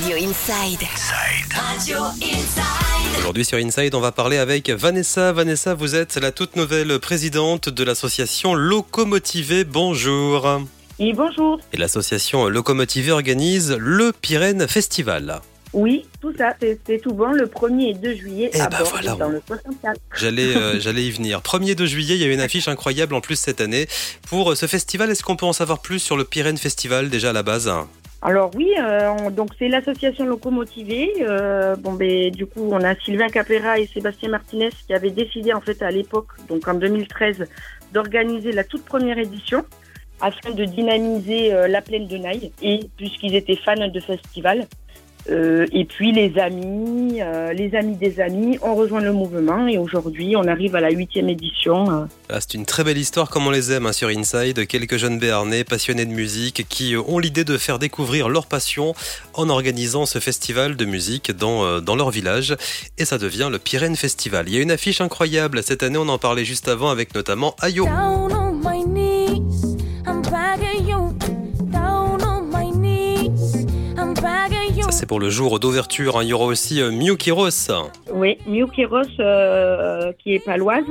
Radio Inside. Radio Inside. Aujourd'hui sur Inside, on va parler avec Vanessa. Vanessa, vous êtes la toute nouvelle présidente de l'association Locomotivé. Bonjour. Et bonjour. Et l'association Locomotivé organise le Pyrène Festival. Oui, tout ça, c'est tout bon le 1er et 2 juillet Eh à ben Bordeaux, voilà, dans on- le 64. J'allais, euh, j'allais y venir. 1er de juillet, il y a une affiche incroyable en plus cette année. Pour euh, ce festival, est-ce qu'on peut en savoir plus sur le Pyrène Festival déjà à la base? Alors oui, euh, on- donc c'est l'association Locomotivée. Euh, bon, ben, du coup, on a Sylvain Capera et Sébastien Martinez qui avaient décidé en fait à l'époque, donc en 2013, d'organiser la toute première édition afin de dynamiser euh, la plaine de Naï et puisqu'ils étaient fans de festival. Euh, et puis les amis, euh, les amis des amis ont rejoint le mouvement et aujourd'hui on arrive à la huitième édition. euh, Ah, C'est une très belle histoire comme on les aime hein, sur Inside. Quelques jeunes béarnais passionnés de musique qui ont l'idée de faire découvrir leur passion en organisant ce festival de musique dans, euh, dans leur village. Et ça devient le Pyrène Festival. Il y a une affiche incroyable. Cette année, on en parlait juste avant avec notamment Ayo. Ça, c'est pour le jour d'ouverture. hein. Il y aura aussi euh, Miu Kiros. Oui, Miu Kiros euh, qui est paloise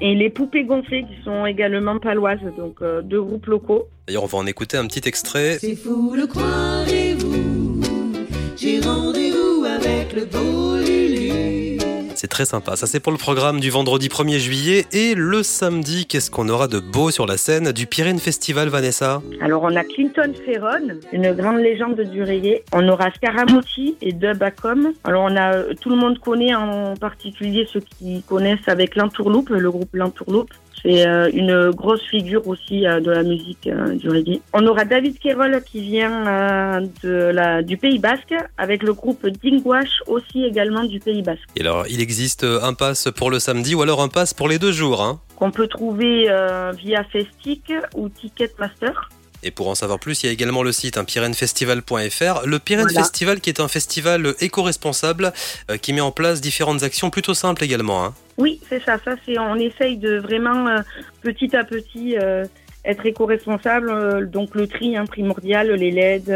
et les poupées gonflées qui sont également paloises, donc euh, deux groupes locaux. D'ailleurs, on va en écouter un petit extrait. C'est fou, le croirez-vous? J'ai rendez-vous avec le beau Lulu. Très sympa. Ça, c'est pour le programme du vendredi 1er juillet. Et le samedi, qu'est-ce qu'on aura de beau sur la scène du Pyrène Festival, Vanessa? Alors on a Clinton Ferron, une grande légende du reggae. On aura Scaramucci et Dub Acom. Alors on a euh, tout le monde connaît en particulier ceux qui connaissent avec l'Entourloupe, le groupe l'Entourloupe. C'est euh, une grosse figure aussi euh, de la musique du reggae. On aura David Kerol qui vient de la, du Pays Basque avec le groupe Dingwash aussi également du Pays Basque. Et alors, il existe un pass pour le samedi ou alors un pass pour les deux jours. Hein. Qu'on peut trouver euh, via Festic ou Ticketmaster. Et pour en savoir plus, il y a également le site hein, pyrenefestival.fr. Le Voilà. Festival qui est un festival éco-responsable euh, qui met en place différentes actions plutôt simples également. hein. Oui, c'est ça. Ça, c'est on essaye de vraiment euh, petit à petit être éco-responsable. donc le tri hein, primordial, les LED.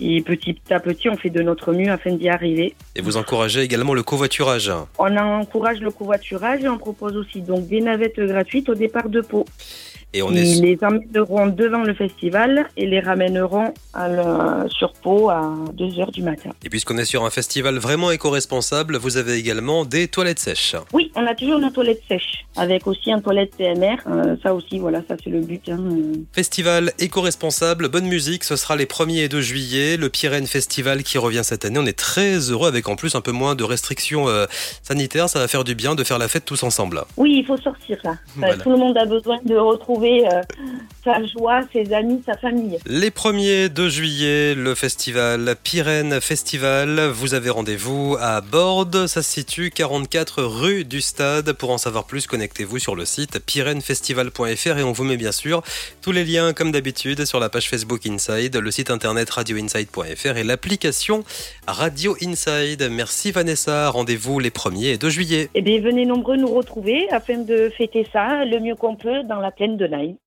Et petit à petit, on fait de notre mieux afin d'y arriver. Et vous encouragez également le covoiturage. On encourage le covoiturage et on propose aussi donc des navettes gratuites au départ de Pau. Et on Ils est les emmèneront devant le festival et les ramèneront à le- sur Pau à 2 heures du matin. et puisqu'on est sur un festival vraiment éco-responsable, vous avez également des toilettes sèches. Oui, on a toujours nos toilettes sèches avec aussi un toilette PMR. Euh, ça aussi, voilà, ça c'est le but. hein, euh. Festival éco-responsable, bonne musique, ce sera les 1er et 2 juillet, le Pyrène Festival qui revient cette année. On est très heureux avec en plus un peu moins de restrictions euh, sanitaires, ça va faire du bien de faire la fête tous ensemble. Oui, il faut sortir là. Voilà. Tout le monde a besoin de retrouver euh, sa joie, ses amis, sa famille. Les 1er 2 juillet, le festival Pyrène Festival, vous avez rendez-vous à Bordes, ça se situe 44 rue du Stade. Pour en savoir plus, connectez-vous sur le site pyrenefestival.fr et on vous met bien sûr tous les liens comme d'habitude sur la page Facebook Inside, le site internet radioinside.fr et l'application Radio Inside. Merci Vanessa, rendez-vous les 1er et 2 juillet. Eh bien, venez nombreux nous retrouver afin de fêter ça le mieux qu'on peut dans la plaine de Naï.